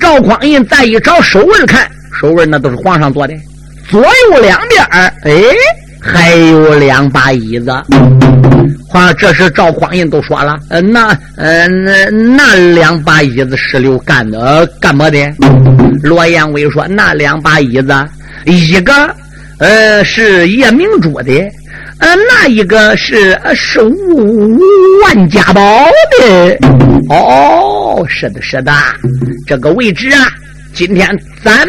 赵匡胤再一找手位看，手位那都是皇上做的，左右两边儿哎，还有两把椅子。皇上这时赵匡胤都说了，呃，那呃那那两把椅子是刘干的，呃，干么的？罗延威说，那两把椅子，一个呃是夜明珠的。呃，那一个是呃是万家宝的哦，是的，是的，这个位置啊，今天咱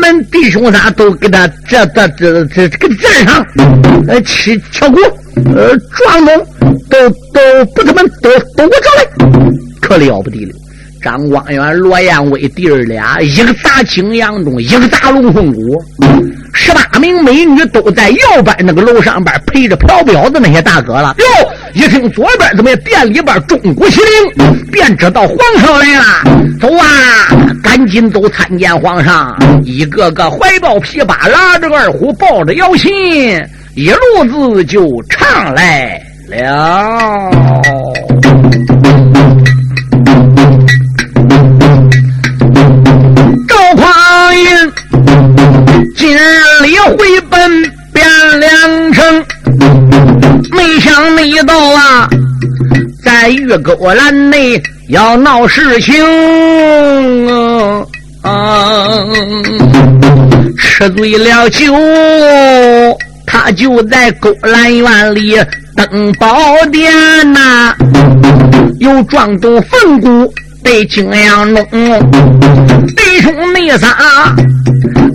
们弟兄仨都给他这这这这这个镇上，呃，敲敲鼓，呃，撞钟，都都不怎么都都给我着来，可了不得了。张光远、罗延威弟儿俩，一个砸青阳中，一个砸龙凤谷。十八名美女都在右边那个楼上边陪着嫖婊子那些大哥了。哟，一听左边怎么店里边钟鼓齐铃，便知道皇上来了。走啊，赶紧走参见皇上！一个个怀抱琵琶，拉着二胡，抱着腰琴，一路子就唱来了。那一到啊，在玉沟栏内要闹事情啊！吃醉了酒，他就在勾栏院里登宝殿呐，又撞动凤骨，被景阳钟，弟兄妹仨。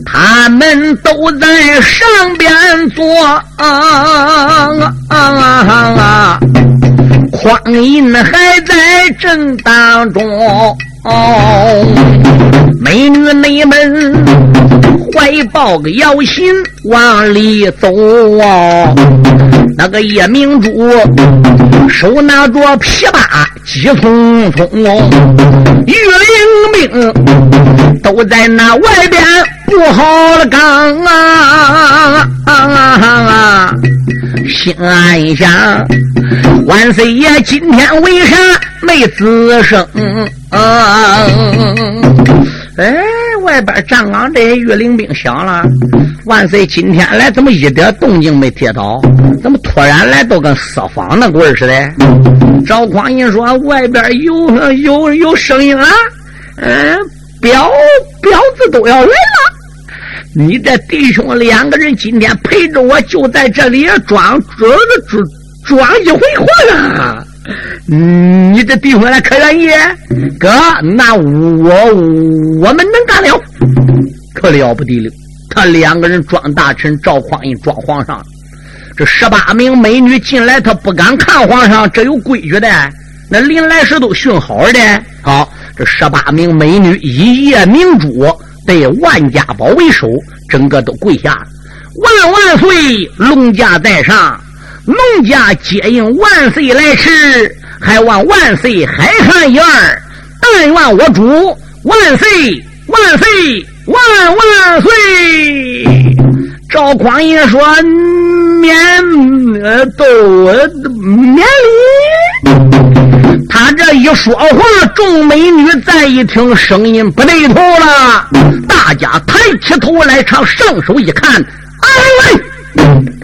他们都在上边坐，匡胤还在正当中。美女你们怀抱个摇心往里走，那个夜明珠手拿着琵琶急匆匆，御林兵都在那外边。不好了，刚啊啊！啊,啊,啊心暗想：万岁爷今天为啥没吱声？哎，外边站岗这些御林兵想了：万岁今天来怎么一点动静没听到？怎么突然来都跟撒谎那鬼似的？赵匡胤说：外边有有有声音了，嗯，表表子都要来了。你这弟兄两个人今天陪着我，就在这里装装装装一回皇上。嗯，你这弟兄俩可愿意？哥，那我我们能干了，可了不得了。他两个人装大臣，赵匡胤装皇上。这十八名美女进来，他不敢看皇上，这有规矩的。那临来时都训好的。好，这十八名美女一夜明珠。被万家宝为首，整个都跪下。万万岁，龙驾在上，龙驾接应万岁来迟，还望万岁海涵一二。但愿我主万岁万岁万万岁！赵匡胤说：“免呃都免礼。”一说话，众美女再一听声音不对头了，大家抬起头来，朝上手一看，哎喂！